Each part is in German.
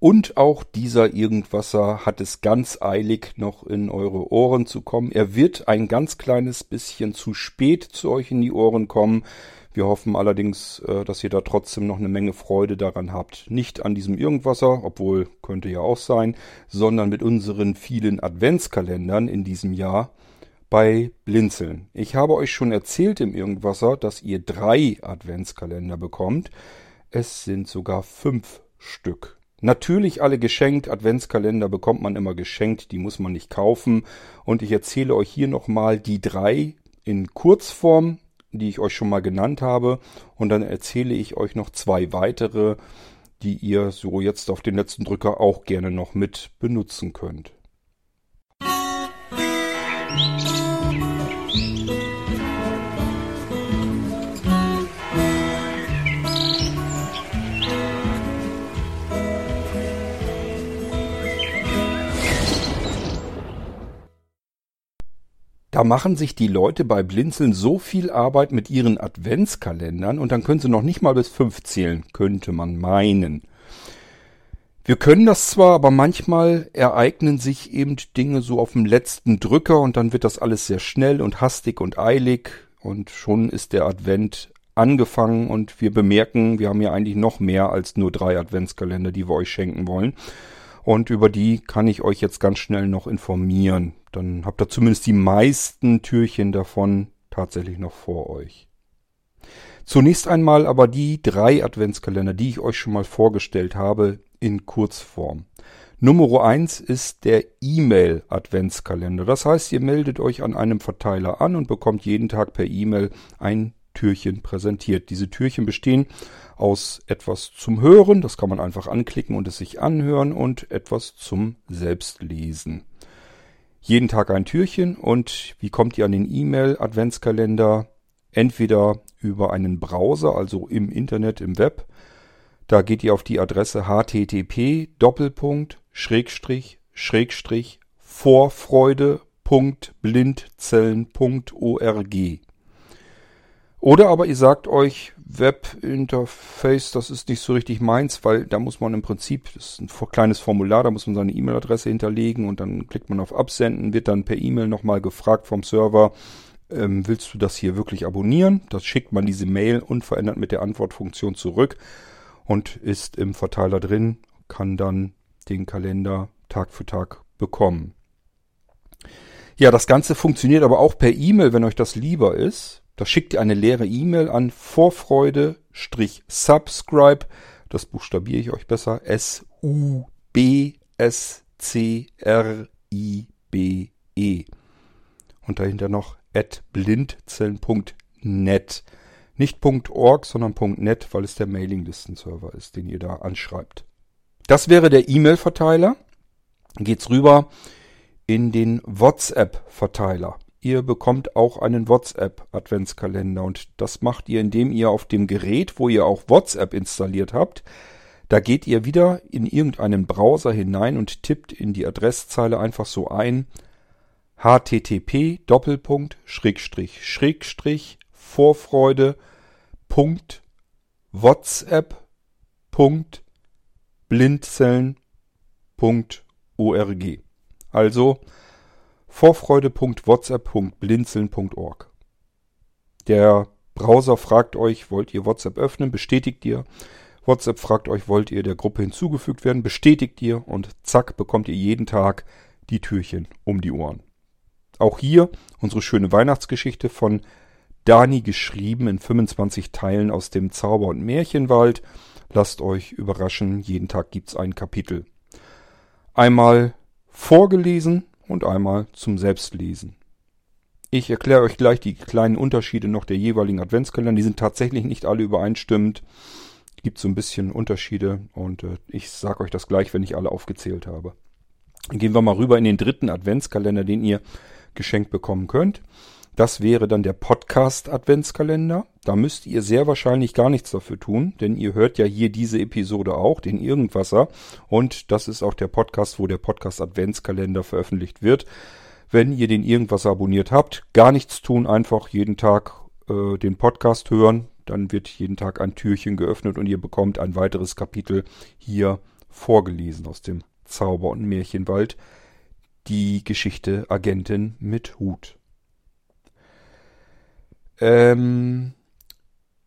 Und auch dieser Irgendwasser hat es ganz eilig noch in eure Ohren zu kommen. Er wird ein ganz kleines bisschen zu spät zu euch in die Ohren kommen. Wir hoffen allerdings, äh, dass ihr da trotzdem noch eine Menge Freude daran habt. Nicht an diesem Irgendwasser, obwohl könnte ja auch sein, sondern mit unseren vielen Adventskalendern in diesem Jahr bei Blinzeln. Ich habe euch schon erzählt im Irgendwasser, dass ihr drei Adventskalender bekommt. Es sind sogar fünf Stück. Natürlich alle geschenkt. Adventskalender bekommt man immer geschenkt, die muss man nicht kaufen. Und ich erzähle euch hier nochmal die drei in Kurzform, die ich euch schon mal genannt habe. Und dann erzähle ich euch noch zwei weitere, die ihr so jetzt auf den letzten Drücker auch gerne noch mit benutzen könnt. Musik Da machen sich die Leute bei Blinzeln so viel Arbeit mit ihren Adventskalendern und dann können sie noch nicht mal bis fünf zählen, könnte man meinen. Wir können das zwar, aber manchmal ereignen sich eben Dinge so auf dem letzten Drücker und dann wird das alles sehr schnell und hastig und eilig und schon ist der Advent angefangen und wir bemerken, wir haben ja eigentlich noch mehr als nur drei Adventskalender, die wir euch schenken wollen. Und über die kann ich euch jetzt ganz schnell noch informieren. Dann habt ihr zumindest die meisten Türchen davon tatsächlich noch vor euch. Zunächst einmal aber die drei Adventskalender, die ich euch schon mal vorgestellt habe, in Kurzform. Nummer eins ist der E-Mail Adventskalender. Das heißt, ihr meldet euch an einem Verteiler an und bekommt jeden Tag per E-Mail ein Türchen präsentiert. Diese Türchen bestehen aus etwas zum Hören, das kann man einfach anklicken und es sich anhören und etwas zum Selbstlesen. Jeden Tag ein Türchen und wie kommt ihr an den E-Mail-Adventskalender? Entweder über einen Browser, also im Internet, im Web. Da geht ihr auf die Adresse http vorfreude.blindzellen.org. Oder aber ihr sagt euch, Webinterface, das ist nicht so richtig meins, weil da muss man im Prinzip, das ist ein kleines Formular, da muss man seine E-Mail-Adresse hinterlegen und dann klickt man auf Absenden, wird dann per E-Mail nochmal gefragt vom Server, ähm, willst du das hier wirklich abonnieren? Das schickt man diese Mail unverändert mit der Antwortfunktion zurück und ist im Verteiler drin, kann dann den Kalender Tag für Tag bekommen. Ja, das Ganze funktioniert aber auch per E-Mail, wenn euch das lieber ist. Da schickt ihr eine leere E-Mail an Vorfreude-Subscribe. Das buchstabiere ich euch besser. S-U-B-S-C-R-I-B-E. Und dahinter noch at blindzellen.net. Nicht .org, sondern .net, weil es der Mailinglistenserver ist, den ihr da anschreibt. Das wäre der E-Mail-Verteiler. Geht's rüber in den WhatsApp-Verteiler. Ihr bekommt auch einen WhatsApp-Adventskalender und das macht ihr, indem ihr auf dem Gerät, wo ihr auch WhatsApp installiert habt, da geht ihr wieder in irgendeinen Browser hinein und tippt in die Adresszeile einfach so ein http Doppelpunkt Schrägstrich Schrägstrich Vorfreude Punkt WhatsApp Punkt Blindzellen Punkt org. Also vorfreude.whatsapp.blinzeln.org. Der Browser fragt euch, wollt ihr WhatsApp öffnen? Bestätigt ihr. WhatsApp fragt euch, wollt ihr der Gruppe hinzugefügt werden? Bestätigt ihr und zack, bekommt ihr jeden Tag die Türchen um die Ohren. Auch hier unsere schöne Weihnachtsgeschichte von Dani geschrieben in 25 Teilen aus dem Zauber- und Märchenwald. Lasst euch überraschen, jeden Tag gibt's ein Kapitel. Einmal vorgelesen und einmal zum Selbstlesen. Ich erkläre euch gleich die kleinen Unterschiede noch der jeweiligen Adventskalender. Die sind tatsächlich nicht alle übereinstimmend. Gibt so ein bisschen Unterschiede und äh, ich sage euch das gleich, wenn ich alle aufgezählt habe. Gehen wir mal rüber in den dritten Adventskalender, den ihr geschenkt bekommen könnt. Das wäre dann der Podcast Adventskalender. Da müsst ihr sehr wahrscheinlich gar nichts dafür tun, denn ihr hört ja hier diese Episode auch, den Irgendwasser. Und das ist auch der Podcast, wo der Podcast Adventskalender veröffentlicht wird. Wenn ihr den Irgendwasser abonniert habt, gar nichts tun, einfach jeden Tag äh, den Podcast hören. Dann wird jeden Tag ein Türchen geöffnet und ihr bekommt ein weiteres Kapitel hier vorgelesen aus dem Zauber- und Märchenwald. Die Geschichte Agentin mit Hut. Ähm,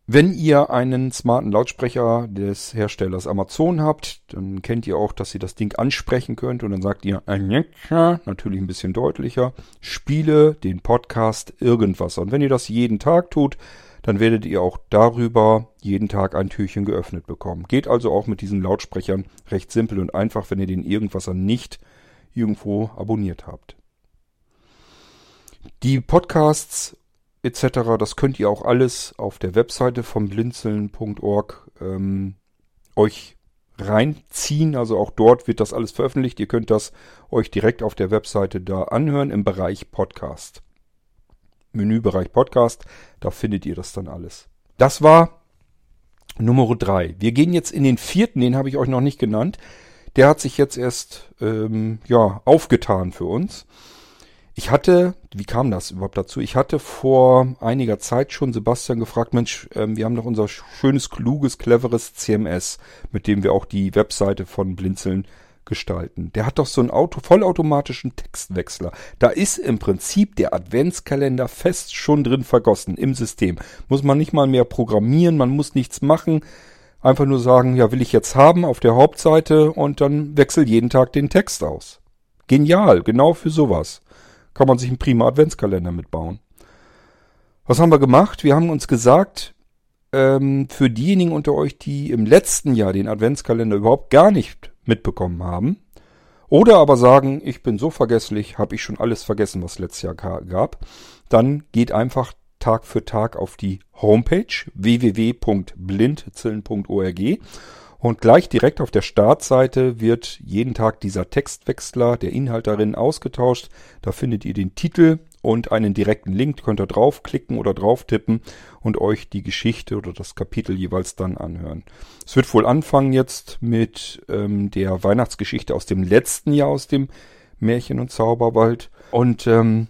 wenn ihr einen smarten Lautsprecher des Herstellers Amazon habt, dann kennt ihr auch, dass ihr das Ding ansprechen könnt und dann sagt ihr Alexa, natürlich ein bisschen deutlicher, spiele den Podcast irgendwas. Und wenn ihr das jeden Tag tut, dann werdet ihr auch darüber jeden Tag ein Türchen geöffnet bekommen. Geht also auch mit diesen Lautsprechern recht simpel und einfach, wenn ihr den Irgendwasser nicht irgendwo abonniert habt. Die Podcasts etc. Das könnt ihr auch alles auf der Webseite vom blinzeln.org ähm, euch reinziehen. Also auch dort wird das alles veröffentlicht. Ihr könnt das euch direkt auf der Webseite da anhören im Bereich Podcast. Menübereich Podcast, da findet ihr das dann alles. Das war Nummer drei. Wir gehen jetzt in den vierten, den habe ich euch noch nicht genannt. Der hat sich jetzt erst ähm, ja aufgetan für uns. Ich hatte, wie kam das überhaupt dazu? Ich hatte vor einiger Zeit schon Sebastian gefragt, Mensch, ähm, wir haben doch unser schönes, kluges, cleveres CMS, mit dem wir auch die Webseite von Blinzeln gestalten. Der hat doch so einen Auto, vollautomatischen Textwechsler. Da ist im Prinzip der Adventskalender fest schon drin vergossen im System. Muss man nicht mal mehr programmieren, man muss nichts machen. Einfach nur sagen, ja, will ich jetzt haben auf der Hauptseite und dann wechsel jeden Tag den Text aus. Genial, genau für sowas kann man sich einen prima Adventskalender mitbauen. Was haben wir gemacht? Wir haben uns gesagt, ähm, für diejenigen unter euch, die im letzten Jahr den Adventskalender überhaupt gar nicht mitbekommen haben, oder aber sagen, ich bin so vergesslich, habe ich schon alles vergessen, was letztes Jahr gab, dann geht einfach Tag für Tag auf die Homepage www.blindzillen.org und gleich direkt auf der Startseite wird jeden Tag dieser Textwechsler, der Inhalt darin ausgetauscht. Da findet ihr den Titel und einen direkten Link. Könnt ihr draufklicken oder drauf tippen und euch die Geschichte oder das Kapitel jeweils dann anhören. Es wird wohl anfangen jetzt mit ähm, der Weihnachtsgeschichte aus dem letzten Jahr aus dem Märchen- und Zauberwald. Und ähm,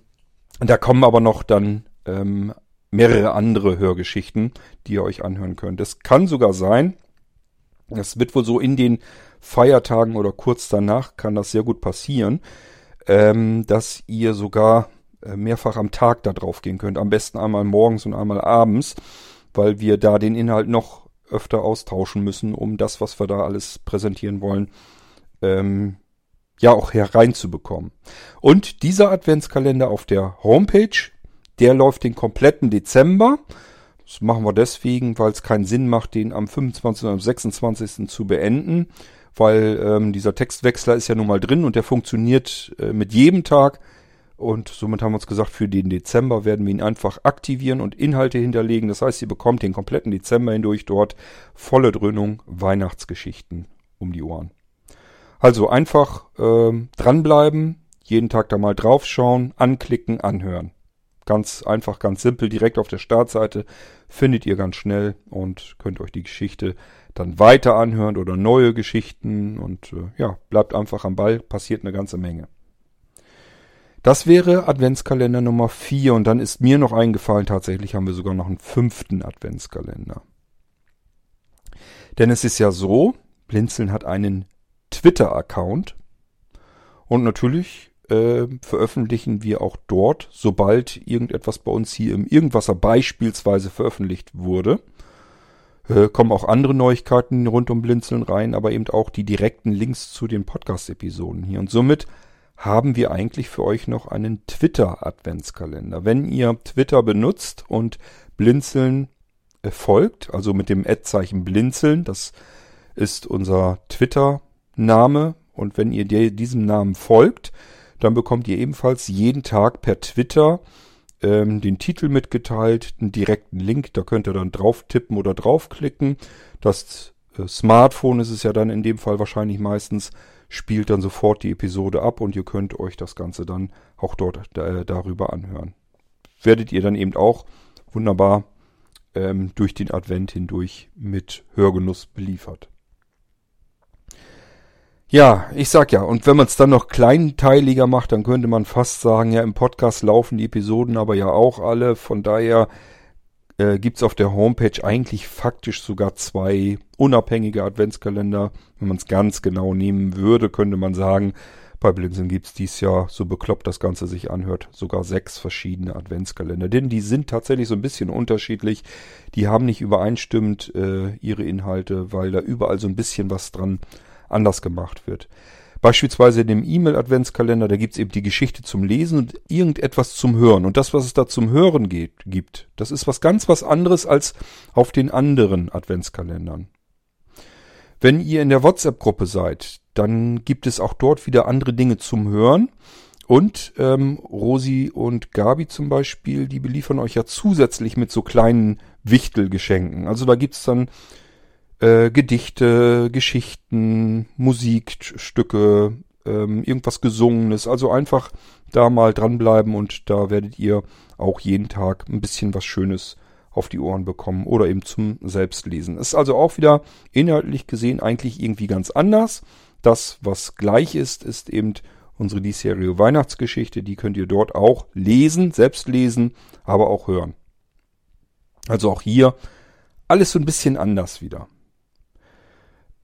da kommen aber noch dann ähm, mehrere andere Hörgeschichten, die ihr euch anhören könnt. Es kann sogar sein, das wird wohl so in den Feiertagen oder kurz danach kann das sehr gut passieren, ähm, dass ihr sogar äh, mehrfach am Tag da drauf gehen könnt. Am besten einmal morgens und einmal abends, weil wir da den Inhalt noch öfter austauschen müssen, um das, was wir da alles präsentieren wollen, ähm, ja auch hereinzubekommen. Und dieser Adventskalender auf der Homepage, der läuft den kompletten Dezember. Das machen wir deswegen, weil es keinen Sinn macht, den am 25. oder am 26. zu beenden, weil ähm, dieser Textwechsler ist ja nun mal drin und der funktioniert äh, mit jedem Tag. Und somit haben wir uns gesagt, für den Dezember werden wir ihn einfach aktivieren und Inhalte hinterlegen. Das heißt, ihr bekommt den kompletten Dezember hindurch dort volle Dröhnung Weihnachtsgeschichten um die Ohren. Also einfach ähm, dranbleiben, jeden Tag da mal draufschauen, anklicken, anhören. Ganz einfach, ganz simpel, direkt auf der Startseite findet ihr ganz schnell und könnt euch die Geschichte dann weiter anhören oder neue Geschichten und äh, ja, bleibt einfach am Ball, passiert eine ganze Menge. Das wäre Adventskalender Nummer 4 und dann ist mir noch eingefallen, tatsächlich haben wir sogar noch einen fünften Adventskalender. Denn es ist ja so, Blinzeln hat einen Twitter-Account und natürlich äh, veröffentlichen wir auch dort, sobald irgendetwas bei uns hier im Irgendwasser beispielsweise veröffentlicht wurde. Äh, kommen auch andere Neuigkeiten rund um Blinzeln rein, aber eben auch die direkten Links zu den Podcast-Episoden hier. Und somit haben wir eigentlich für euch noch einen Twitter-Adventskalender. Wenn ihr Twitter benutzt und Blinzeln äh, folgt, also mit dem Ad-Zeichen Blinzeln, das ist unser Twitter-Name. Und wenn ihr diesem Namen folgt, dann bekommt ihr ebenfalls jeden Tag per Twitter ähm, den Titel mitgeteilt, einen direkten Link, da könnt ihr dann drauf tippen oder draufklicken. Das äh, Smartphone ist es ja dann in dem Fall wahrscheinlich meistens, spielt dann sofort die Episode ab und ihr könnt euch das Ganze dann auch dort äh, darüber anhören. Werdet ihr dann eben auch wunderbar ähm, durch den Advent hindurch mit Hörgenuss beliefert. Ja, ich sag ja, und wenn man es dann noch kleinteiliger macht, dann könnte man fast sagen, ja, im Podcast laufen die Episoden aber ja auch alle. Von daher äh, gibt es auf der Homepage eigentlich faktisch sogar zwei unabhängige Adventskalender. Wenn man es ganz genau nehmen würde, könnte man sagen, bei Blinzeln gibt es dies Jahr, so bekloppt das Ganze sich anhört, sogar sechs verschiedene Adventskalender. Denn die sind tatsächlich so ein bisschen unterschiedlich. Die haben nicht übereinstimmend äh, ihre Inhalte, weil da überall so ein bisschen was dran anders gemacht wird. Beispielsweise in dem E-Mail-Adventskalender, da gibt's eben die Geschichte zum Lesen und irgendetwas zum Hören. Und das, was es da zum Hören geht, gibt, das ist was ganz was anderes als auf den anderen Adventskalendern. Wenn ihr in der WhatsApp-Gruppe seid, dann gibt es auch dort wieder andere Dinge zum Hören. Und ähm, Rosi und Gabi zum Beispiel, die beliefern euch ja zusätzlich mit so kleinen Wichtelgeschenken. Also da gibt's dann äh, Gedichte, Geschichten, Musikstücke, ähm, irgendwas Gesungenes. Also einfach da mal dranbleiben und da werdet ihr auch jeden Tag ein bisschen was Schönes auf die Ohren bekommen oder eben zum Selbstlesen. Ist also auch wieder inhaltlich gesehen eigentlich irgendwie ganz anders. Das, was gleich ist, ist eben unsere diesjährige Weihnachtsgeschichte. Die könnt ihr dort auch lesen, selbst lesen, aber auch hören. Also auch hier alles so ein bisschen anders wieder.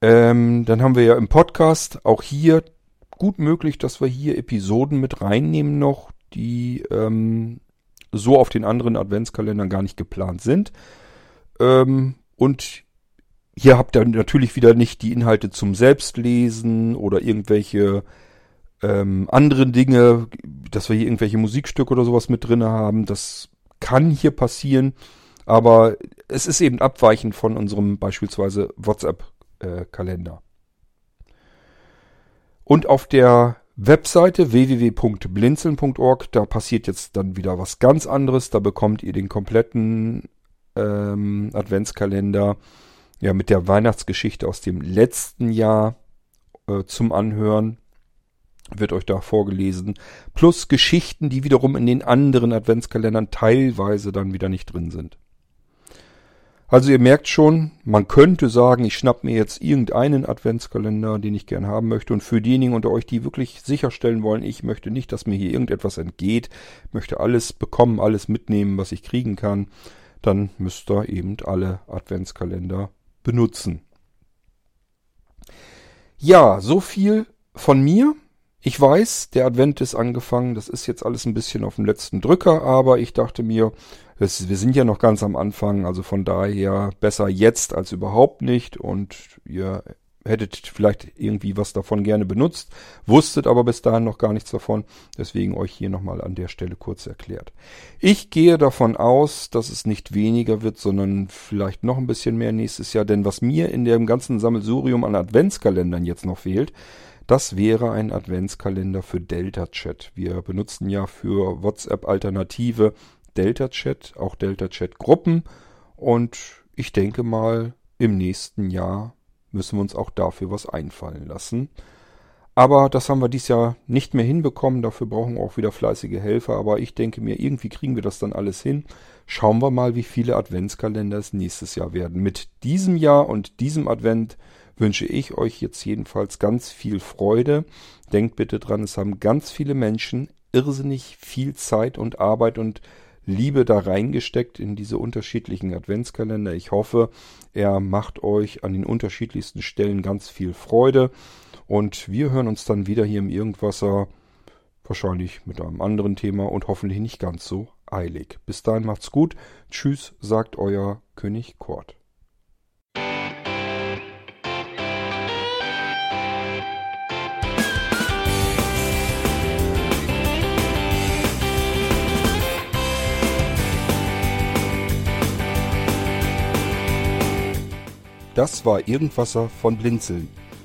Ähm, dann haben wir ja im Podcast auch hier gut möglich, dass wir hier Episoden mit reinnehmen noch, die ähm, so auf den anderen Adventskalendern gar nicht geplant sind. Ähm, und hier habt ihr natürlich wieder nicht die Inhalte zum Selbstlesen oder irgendwelche ähm, anderen Dinge, dass wir hier irgendwelche Musikstücke oder sowas mit drin haben. Das kann hier passieren, aber es ist eben abweichend von unserem beispielsweise WhatsApp äh, Kalender. Und auf der Webseite www.blinzeln.org, da passiert jetzt dann wieder was ganz anderes. Da bekommt ihr den kompletten ähm, Adventskalender ja mit der Weihnachtsgeschichte aus dem letzten Jahr äh, zum Anhören. Wird euch da vorgelesen. Plus Geschichten, die wiederum in den anderen Adventskalendern teilweise dann wieder nicht drin sind. Also ihr merkt schon, man könnte sagen, ich schnapp mir jetzt irgendeinen Adventskalender, den ich gern haben möchte. Und für diejenigen unter euch, die wirklich sicherstellen wollen, ich möchte nicht, dass mir hier irgendetwas entgeht, möchte alles bekommen, alles mitnehmen, was ich kriegen kann, dann müsst ihr eben alle Adventskalender benutzen. Ja, so viel von mir. Ich weiß, der Advent ist angefangen, das ist jetzt alles ein bisschen auf dem letzten Drücker, aber ich dachte mir, wir sind ja noch ganz am Anfang, also von daher besser jetzt als überhaupt nicht und ihr hättet vielleicht irgendwie was davon gerne benutzt, wusstet aber bis dahin noch gar nichts davon, deswegen euch hier nochmal an der Stelle kurz erklärt. Ich gehe davon aus, dass es nicht weniger wird, sondern vielleicht noch ein bisschen mehr nächstes Jahr, denn was mir in dem ganzen Sammelsurium an Adventskalendern jetzt noch fehlt, das wäre ein Adventskalender für Delta Chat. Wir benutzen ja für WhatsApp Alternative Delta Chat, auch Delta Chat Gruppen und ich denke mal, im nächsten Jahr müssen wir uns auch dafür was einfallen lassen. Aber das haben wir dieses Jahr nicht mehr hinbekommen. Dafür brauchen wir auch wieder fleißige Helfer. Aber ich denke mir, irgendwie kriegen wir das dann alles hin. Schauen wir mal, wie viele Adventskalender es nächstes Jahr werden. Mit diesem Jahr und diesem Advent wünsche ich euch jetzt jedenfalls ganz viel Freude. Denkt bitte dran, es haben ganz viele Menschen irrsinnig viel Zeit und Arbeit und Liebe da reingesteckt in diese unterschiedlichen Adventskalender. Ich hoffe, er macht euch an den unterschiedlichsten Stellen ganz viel Freude. Und wir hören uns dann wieder hier im Irgendwasser, wahrscheinlich mit einem anderen Thema und hoffentlich nicht ganz so eilig. Bis dahin macht's gut. Tschüss, sagt euer König Kort. Das war Irgendwasser von Blinzeln.